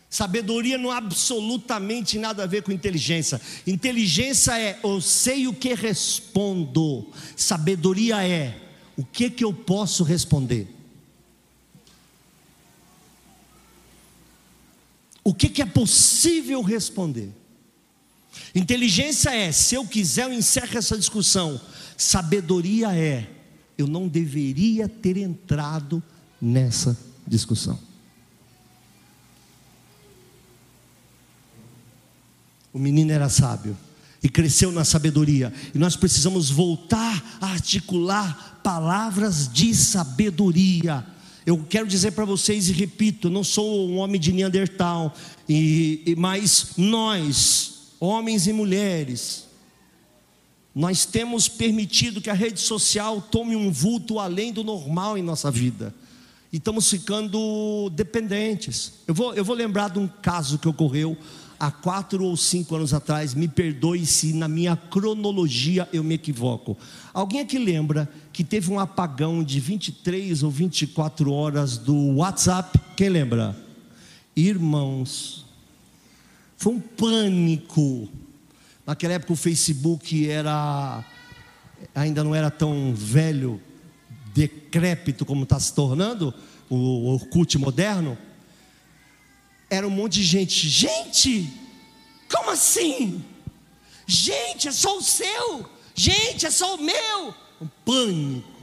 Sabedoria não absolutamente nada a ver com inteligência. Inteligência é eu sei o que respondo. Sabedoria é o que que eu posso responder. O que que é possível responder? Inteligência é, se eu quiser, eu encerro essa discussão. Sabedoria é, eu não deveria ter entrado nessa discussão. O menino era sábio e cresceu na sabedoria. E nós precisamos voltar a articular palavras de sabedoria. Eu quero dizer para vocês e repito, não sou um homem de Neandertal, e, e, mas nós, homens e mulheres, nós temos permitido que a rede social tome um vulto além do normal em nossa vida. E estamos ficando dependentes. Eu vou, eu vou lembrar de um caso que ocorreu há quatro ou cinco anos atrás, me perdoe se na minha cronologia eu me equivoco. Alguém aqui lembra que teve um apagão de 23 ou 24 horas do WhatsApp? Quem lembra? Irmãos, foi um pânico. Naquela época o Facebook era ainda não era tão velho, decrépito como está se tornando o Orkut moderno era um monte de gente. Gente, como assim? Gente, é só o seu. Gente, é só o meu. Um pânico.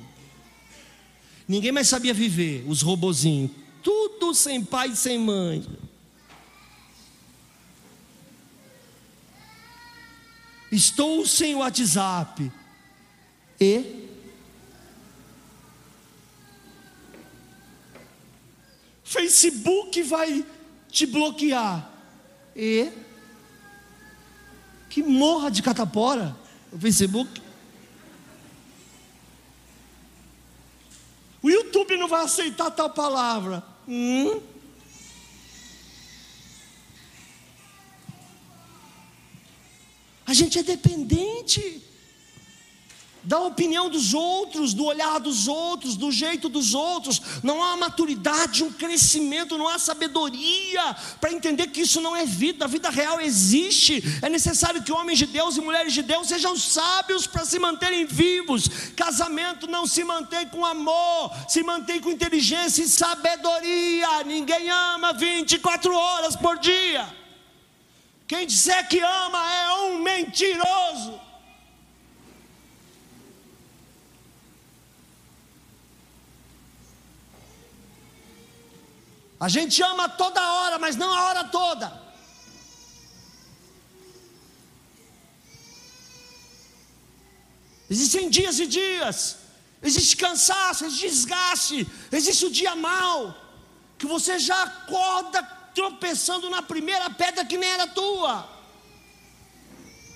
Ninguém mais sabia viver, os robozinhos. Tudo sem pai e sem mãe. Estou sem WhatsApp. E Facebook vai te bloquear. E que morra de catapora o Facebook. O YouTube não vai aceitar tal palavra. Hum? A gente é dependente da opinião dos outros, do olhar dos outros, do jeito dos outros. Não há maturidade, um crescimento, não há sabedoria para entender que isso não é vida. A vida real existe. É necessário que homens de Deus e mulheres de Deus sejam sábios para se manterem vivos. Casamento não se mantém com amor, se mantém com inteligência e sabedoria. Ninguém ama 24 horas por dia. Quem disser que ama é um mentiroso. A gente ama toda hora, mas não a hora toda. Existem dias e dias, existe cansaço, existe desgaste, existe o dia mal, que você já acorda tropeçando na primeira pedra que nem era tua,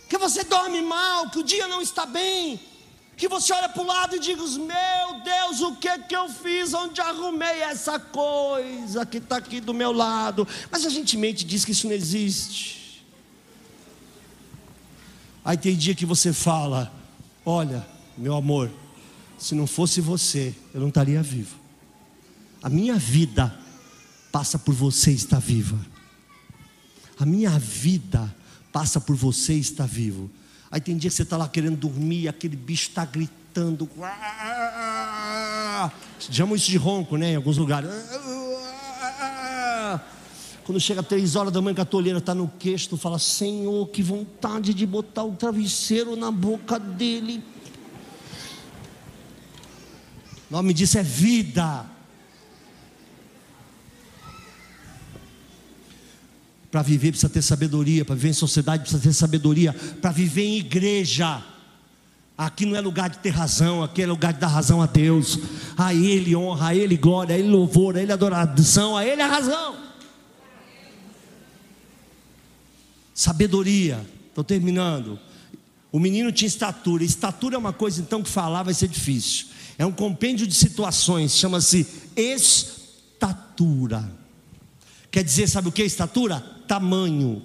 que você dorme mal, que o dia não está bem, que você olha para o lado e diga: Meu Deus, o que que eu fiz? Onde arrumei essa coisa que está aqui do meu lado? Mas a gente mente diz que isso não existe. Aí tem dia que você fala: Olha, meu amor, se não fosse você, eu não estaria vivo. A minha vida passa por você estar viva. A minha vida passa por você estar vivo. Aí tem dia que você está lá querendo dormir, aquele bicho está gritando. Chamam isso de ronco, né? Em alguns lugares. Quando chega três horas da manhã que a tolheira está no queixo, tu fala, Senhor, que vontade de botar o travesseiro na boca dele. O nome disso é vida. Para viver precisa ter sabedoria, para viver em sociedade precisa ter sabedoria, para viver em igreja. Aqui não é lugar de ter razão, aqui é lugar de dar razão a Deus. A Ele honra, a Ele glória, a Ele louvor, a Ele adoração, a Ele a razão. Sabedoria, estou terminando. O menino tinha estatura, estatura é uma coisa então que falar vai ser difícil. É um compêndio de situações, chama-se estatura. Quer dizer, sabe o que é estatura? Tamanho.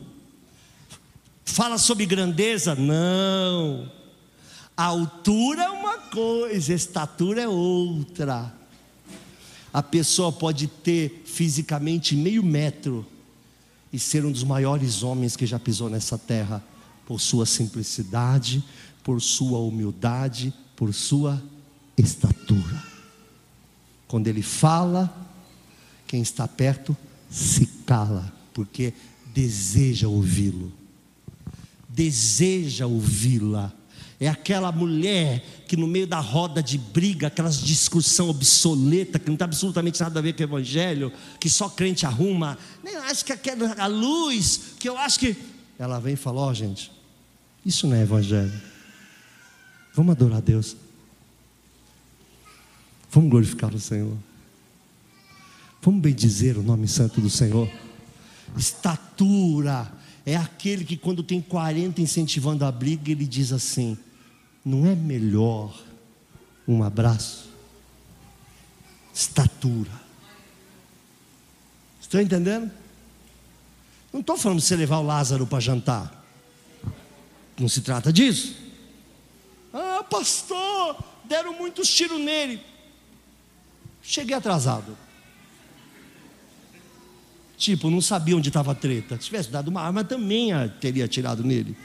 Fala sobre grandeza? Não. Altura é uma coisa, estatura é outra. A pessoa pode ter fisicamente meio metro e ser um dos maiores homens que já pisou nessa terra, por sua simplicidade, por sua humildade, por sua estatura. Quando ele fala, quem está perto se cala, porque deseja ouvi-lo, deseja ouvi-la. É aquela mulher que no meio da roda de briga, aquelas discussão obsoleta, que não tem absolutamente nada a ver com o evangelho, que só crente arruma, nem acho que aquela a luz, que eu acho que. Ela vem e fala: Ó, oh, gente, isso não é evangelho. Vamos adorar a Deus. Vamos glorificar o Senhor. Vamos bem dizer o nome santo do Senhor. Estatura é aquele que, quando tem 40 incentivando a briga, ele diz assim: não é melhor um abraço? Estatura. Estão entendendo? Não estou falando de você levar o Lázaro para jantar. Não se trata disso. Ah, pastor, deram muitos tiros nele. Cheguei atrasado. Tipo, não sabia onde estava a treta. Se tivesse dado uma arma, também teria atirado nele.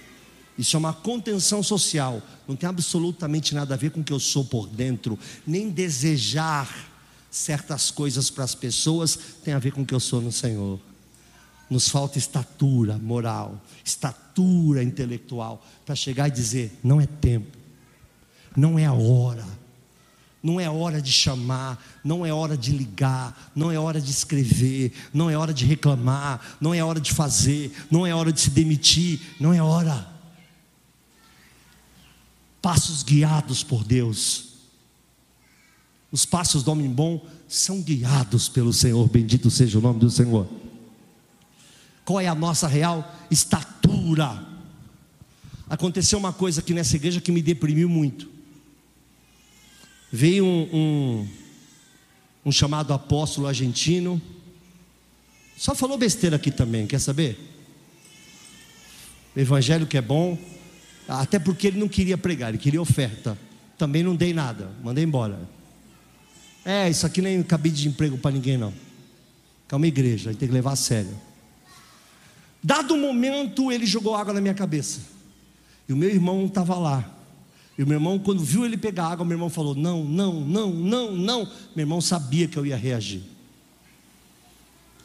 Isso é uma contenção social. Não tem absolutamente nada a ver com o que eu sou por dentro. Nem desejar certas coisas para as pessoas tem a ver com o que eu sou no Senhor. Nos falta estatura moral, estatura intelectual, para chegar e dizer: não é tempo, não é a hora não é hora de chamar, não é hora de ligar, não é hora de escrever, não é hora de reclamar, não é hora de fazer, não é hora de se demitir, não é hora. Passos guiados por Deus. Os passos do homem bom são guiados pelo Senhor, bendito seja o nome do Senhor. Qual é a nossa real estatura? Aconteceu uma coisa aqui nessa igreja que me deprimiu muito. Veio um, um, um chamado apóstolo argentino, só falou besteira aqui também, quer saber? O evangelho que é bom, até porque ele não queria pregar, ele queria oferta. Também não dei nada, mandei embora. É, isso aqui nem cabide de emprego para ninguém, não. É uma igreja, a gente tem que levar a sério. Dado o momento, ele jogou água na minha cabeça. E o meu irmão estava lá. E o meu irmão, quando viu ele pegar água, meu irmão falou: Não, não, não, não, não. Meu irmão sabia que eu ia reagir.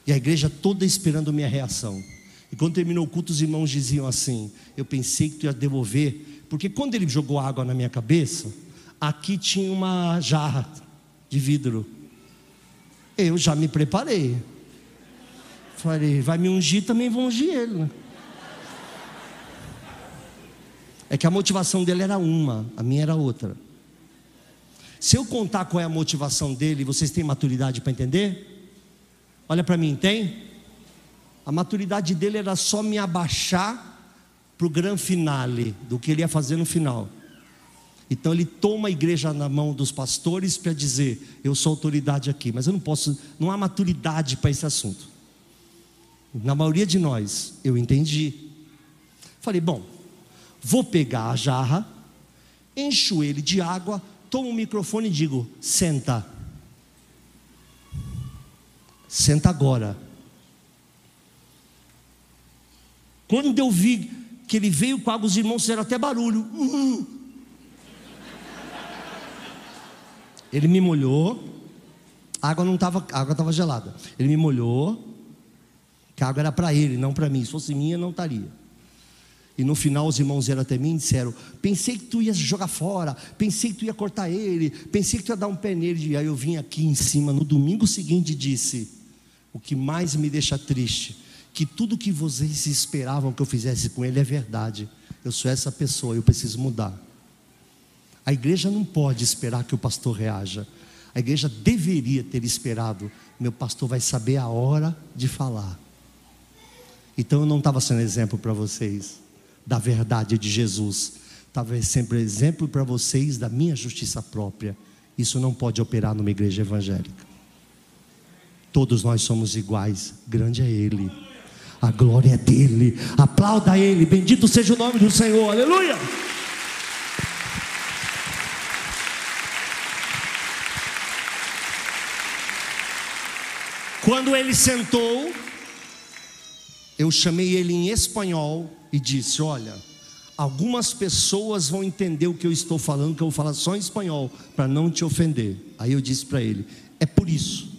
E a igreja toda esperando minha reação. E quando terminou o culto, os irmãos diziam assim: Eu pensei que tu ia devolver. Porque quando ele jogou água na minha cabeça, aqui tinha uma jarra de vidro. Eu já me preparei. Falei, vai me ungir, também vou ungir ele. Né? É que a motivação dele era uma, a minha era outra. Se eu contar qual é a motivação dele, vocês têm maturidade para entender? Olha para mim, tem? A maturidade dele era só me abaixar para o grande finale do que ele ia fazer no final. Então ele toma a igreja na mão dos pastores para dizer: Eu sou autoridade aqui, mas eu não posso, não há maturidade para esse assunto. Na maioria de nós, eu entendi. Falei: Bom, Vou pegar a jarra, encho ele de água, tomo o microfone e digo: senta. Senta agora. Quando eu vi que ele veio com água, os irmãos fizeram até barulho. Ele me molhou. A água não estava, água estava gelada. Ele me molhou. Que a água era para ele, não para mim. Se fosse minha, não estaria. E no final os irmãos vieram até mim e disseram: Pensei que tu ia jogar fora, pensei que tu ia cortar ele, pensei que tu ia dar um pé nele. E aí eu vim aqui em cima no domingo seguinte e disse: O que mais me deixa triste, que tudo que vocês esperavam que eu fizesse com ele é verdade. Eu sou essa pessoa, eu preciso mudar. A igreja não pode esperar que o pastor reaja. A igreja deveria ter esperado. Meu pastor vai saber a hora de falar. Então eu não estava sendo exemplo para vocês da verdade de Jesus. Talvez sempre exemplo para vocês da minha justiça própria. Isso não pode operar numa igreja evangélica. Todos nós somos iguais. Grande é Ele. A glória é dele. Aplauda Ele. Bendito seja o nome do Senhor. Aleluia. Quando ele sentou, eu chamei ele em espanhol e disse: Olha, algumas pessoas vão entender o que eu estou falando, que eu vou falar só em espanhol, para não te ofender. Aí eu disse para ele: É por isso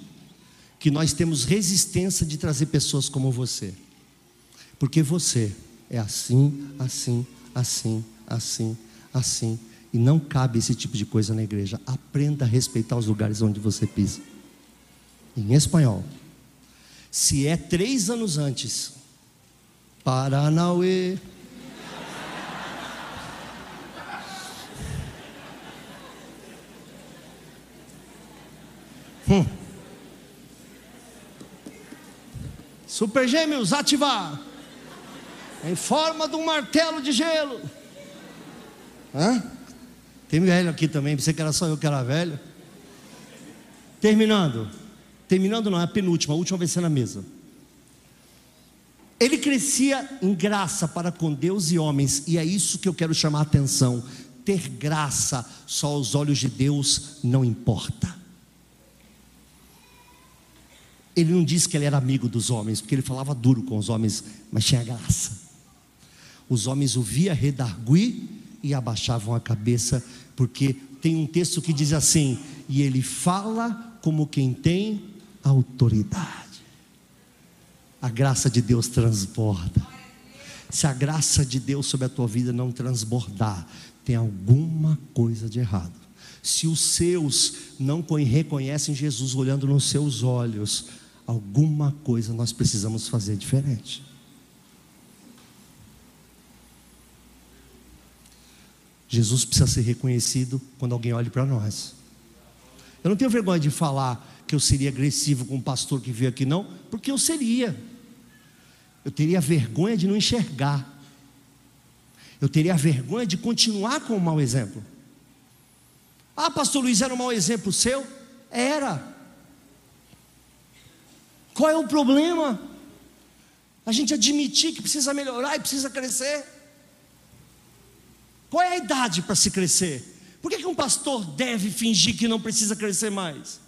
que nós temos resistência de trazer pessoas como você, porque você é assim, assim, assim, assim, assim, e não cabe esse tipo de coisa na igreja. Aprenda a respeitar os lugares onde você pisa. Em espanhol. Se é três anos antes, Paranauê. Hum. Super Gêmeos, ativar. Em forma de um martelo de gelo. Hã? Tem velho aqui também, pensei que era só eu que era velho. Terminando. Terminando não, é a penúltima, a última vai ser na mesa. Ele crescia em graça para com Deus e homens, e é isso que eu quero chamar a atenção. Ter graça só aos olhos de Deus não importa. Ele não disse que ele era amigo dos homens, porque ele falava duro com os homens, mas tinha graça. Os homens o via redarguir e abaixavam a cabeça, porque tem um texto que diz assim: e ele fala como quem tem autoridade. A graça de Deus transborda. Se a graça de Deus sobre a tua vida não transbordar, tem alguma coisa de errado. Se os seus não reconhecem Jesus olhando nos seus olhos, alguma coisa nós precisamos fazer diferente. Jesus precisa ser reconhecido quando alguém olhe para nós. Eu não tenho vergonha de falar que eu seria agressivo com o pastor que veio aqui, não, porque eu seria. Eu teria vergonha de não enxergar. Eu teria vergonha de continuar com o mau exemplo. Ah, pastor Luiz, era um mau exemplo seu? Era. Qual é o problema? A gente admitir que precisa melhorar e precisa crescer. Qual é a idade para se crescer? Por que, que um pastor deve fingir que não precisa crescer mais?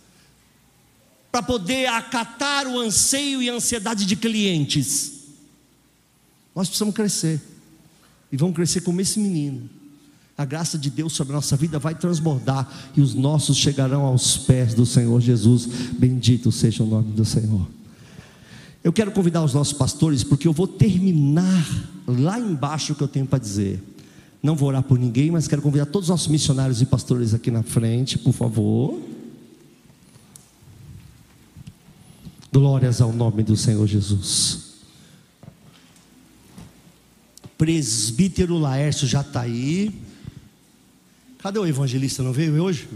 Para poder acatar o anseio e a ansiedade de clientes. Nós precisamos crescer. E vamos crescer como esse menino. A graça de Deus sobre a nossa vida vai transbordar e os nossos chegarão aos pés do Senhor Jesus. Bendito seja o nome do Senhor. Eu quero convidar os nossos pastores, porque eu vou terminar lá embaixo o que eu tenho para dizer. Não vou orar por ninguém, mas quero convidar todos os nossos missionários e pastores aqui na frente, por favor. Glórias ao nome do Senhor Jesus. Presbítero Laércio já está aí. Cadê o evangelista? Não veio hoje?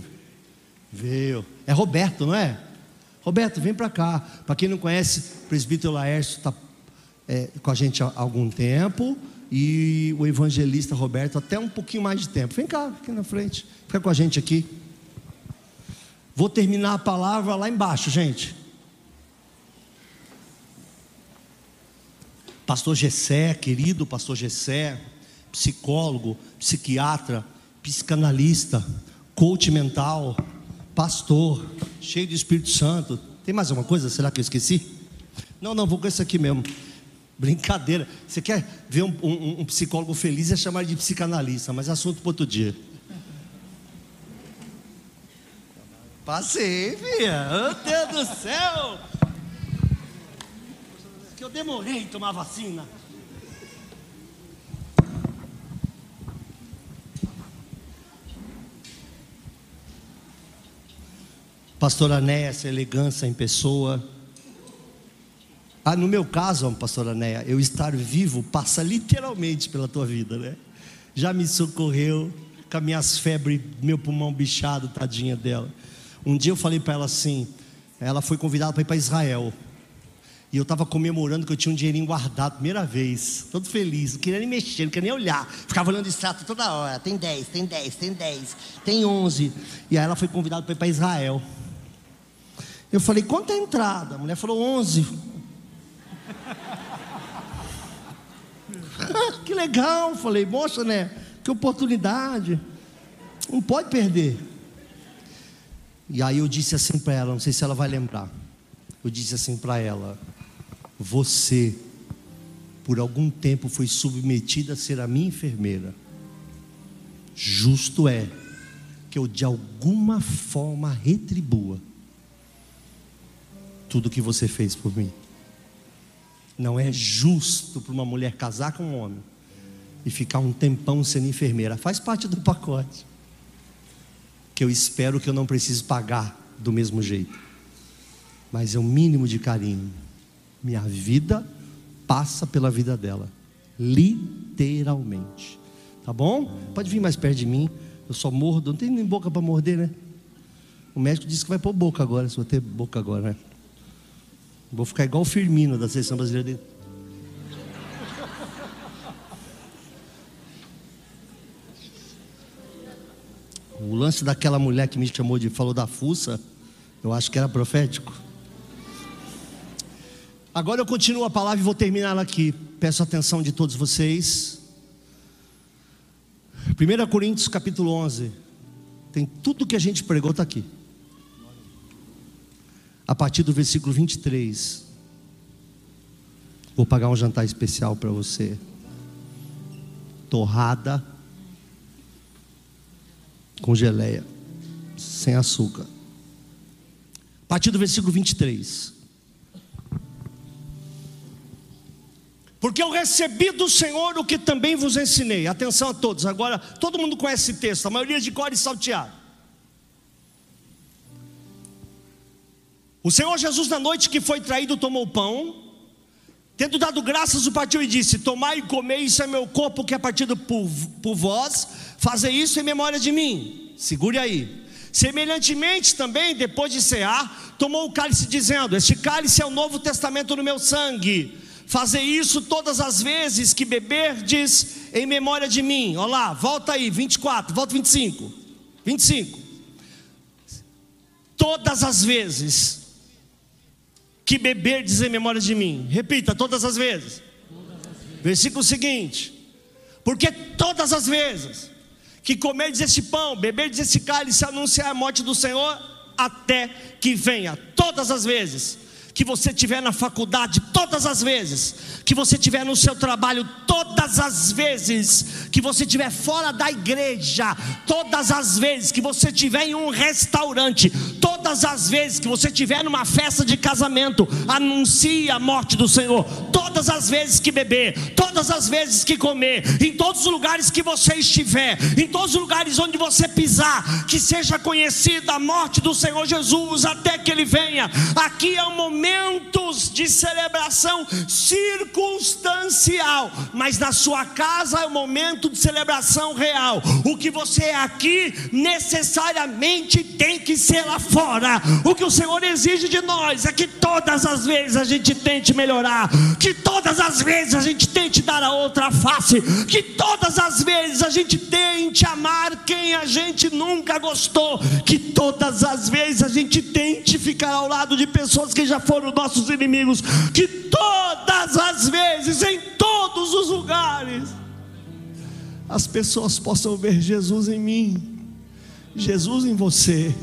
Veio. É Roberto, não é? Roberto, vem para cá. Para quem não conhece, presbítero Laércio está é, com a gente há algum tempo. E o evangelista Roberto, até um pouquinho mais de tempo. Vem cá, aqui na frente. Fica com a gente aqui. Vou terminar a palavra lá embaixo, gente. Pastor Gessé, querido pastor Gessé, psicólogo, psiquiatra, psicanalista, coach mental, pastor, cheio de Espírito Santo. Tem mais alguma coisa? Será que eu esqueci? Não, não, vou com esse aqui mesmo. Brincadeira. Você quer ver um, um, um psicólogo feliz e é chamar de psicanalista, mas é assunto para outro dia. Passei, filha. Meu Deus do céu. Que eu demorei em tomar vacina. Pastora Néia, essa elegância em pessoa. Ah, no meu caso, pastora Néia, eu estar vivo passa literalmente pela tua vida, né? Já me socorreu com as minhas febres, meu pulmão bichado, tadinha dela. Um dia eu falei para ela assim, ela foi convidada para ir para Israel. E eu estava comemorando que eu tinha um dinheirinho guardado, primeira vez, todo feliz, não queria nem mexer, não queria nem olhar, ficava olhando o extrato toda hora: tem 10, tem 10, tem 10, tem 11. E aí ela foi convidada para ir para Israel. Eu falei, quanto é a entrada? A mulher falou, 11. que legal, falei, moça, né? Que oportunidade. Não pode perder. E aí eu disse assim para ela, não sei se ela vai lembrar. Eu disse assim para ela: Você, por algum tempo, foi submetida a ser a minha enfermeira. Justo é que eu de alguma forma retribua tudo que você fez por mim. Não é justo para uma mulher casar com um homem e ficar um tempão sendo enfermeira. Faz parte do pacote. Que eu espero que eu não precise pagar do mesmo jeito. Mas é o mínimo de carinho. Minha vida passa pela vida dela. Literalmente. Tá bom? Pode vir mais perto de mim. Eu só mordo. Não tem nem boca para morder, né? O médico disse que vai pôr boca agora. Se vou ter boca agora, né? Vou ficar igual o Firmino da seleção brasileira. O lance daquela mulher que me chamou de falou da fuça, eu acho que era profético. Agora eu continuo a palavra e vou terminar aqui. Peço atenção de todos vocês. 1 Coríntios capítulo 11. Tem tudo que a gente pregou está aqui. A partir do versículo 23. Vou pagar um jantar especial para você. Torrada com geleia, sem açúcar. A partir do versículo 23. Porque eu recebi do Senhor o que também vos ensinei. Atenção a todos. Agora, todo mundo conhece esse texto, a maioria de cor e salteado. O Senhor Jesus, na noite que foi traído, tomou pão, tendo dado graças, o partiu e disse: Tomai e comei, isso é meu corpo que é partido por, por vós, fazer isso em memória de mim. Segure aí. Semelhantemente também, depois de cear, tomou o cálice, dizendo: Este cálice é o novo testamento no meu sangue. Fazer isso todas as vezes que beberdes em memória de mim. Olha lá, volta aí, 24, volta 25. 25. Todas as vezes que beberdes em memória de mim. Repita, todas as vezes. Todas as vezes. Versículo seguinte. Porque todas as vezes que comerdes este pão, beberdes esse cálice, anunciar a morte do Senhor até que venha. Todas as vezes que você tiver na faculdade, todas as vezes que você tiver no seu trabalho, todas as vezes que você tiver fora da igreja, todas as vezes que você tiver em um restaurante, todas as vezes que você tiver numa festa de casamento, anuncie a morte do Senhor. Todas as vezes que beber, todas as vezes que comer, em todos os lugares que você estiver, em todos os lugares onde você pisar, que seja conhecida a morte do Senhor Jesus até que ele venha. Aqui é momento momentos de celebração circunstancial, mas na sua casa é o momento de celebração real. O que você é aqui necessariamente tem que ser lá fora. O que o Senhor exige de nós é que todas as vezes a gente tente melhorar, que todas as vezes a gente tente dar a outra face, que todas as vezes a gente tente amar quem a gente nunca gostou, que todas as vezes a gente tente ficar ao lado de pessoas que já foram foram nossos inimigos, que todas as vezes, em todos os lugares, as pessoas possam ver Jesus em mim, Jesus em você.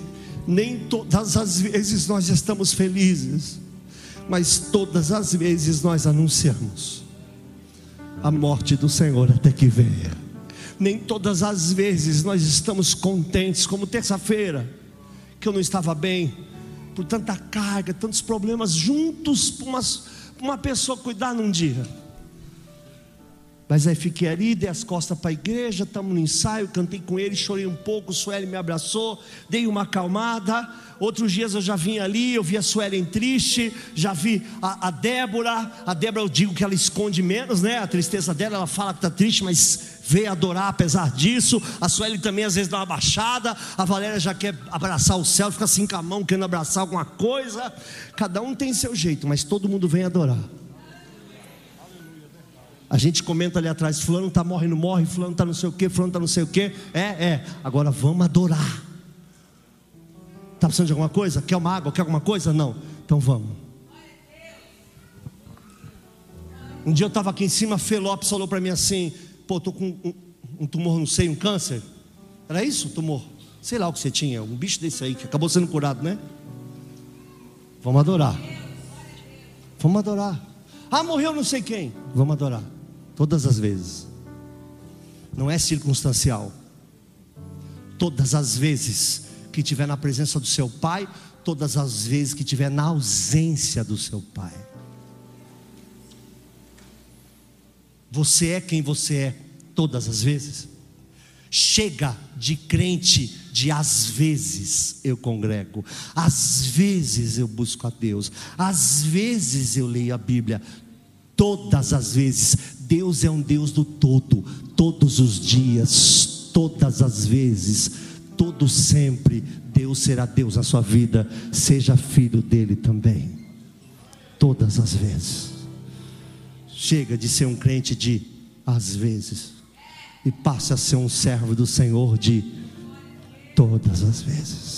Nem todas as vezes nós estamos felizes, mas todas as vezes nós anunciamos a morte do Senhor até que venha. Nem todas as vezes nós estamos contentes, como terça-feira, que eu não estava bem, por tanta carga, tantos problemas juntos para uma, uma pessoa cuidar num dia. Mas aí fiquei ali, dei as costas para a igreja, estamos no ensaio, cantei com ele, chorei um pouco, Sueli me abraçou, dei uma acalmada. Outros dias eu já vim ali, eu vi a Suelen triste, já vi a, a Débora. A Débora eu digo que ela esconde menos, né? A tristeza dela, ela fala que está triste, mas veio adorar apesar disso. A Sueli também às vezes dá uma baixada. A Valéria já quer abraçar o céu, fica assim com a mão, querendo abraçar alguma coisa. Cada um tem seu jeito, mas todo mundo vem adorar. A gente comenta ali atrás, fulano está morrendo, morre, fulano está não sei o que, fulano está não sei o que. É, é. Agora vamos adorar. Está precisando de alguma coisa? Quer uma água? Quer alguma coisa? Não. Então vamos. Um dia eu estava aqui em cima, Felopes falou para mim assim: pô, estou com um, um, tumor não sei, um câncer. Era isso tumor? Sei lá o que você tinha, um bicho desse aí que acabou sendo curado, né? Vamos adorar. Vamos adorar. Ah, morreu não sei quem. Vamos adorar todas as vezes. Não é circunstancial. Todas as vezes que tiver na presença do seu pai, todas as vezes que tiver na ausência do seu pai. Você é quem você é todas as vezes. Chega de crente de às vezes eu congrego, às vezes eu busco a Deus, às vezes eu leio a Bíblia, todas as vezes. Deus é um Deus do todo, todos os dias, todas as vezes, todo sempre. Deus será Deus na sua vida, seja filho dele também, todas as vezes. Chega de ser um crente de às vezes, e passe a ser um servo do Senhor de todas as vezes.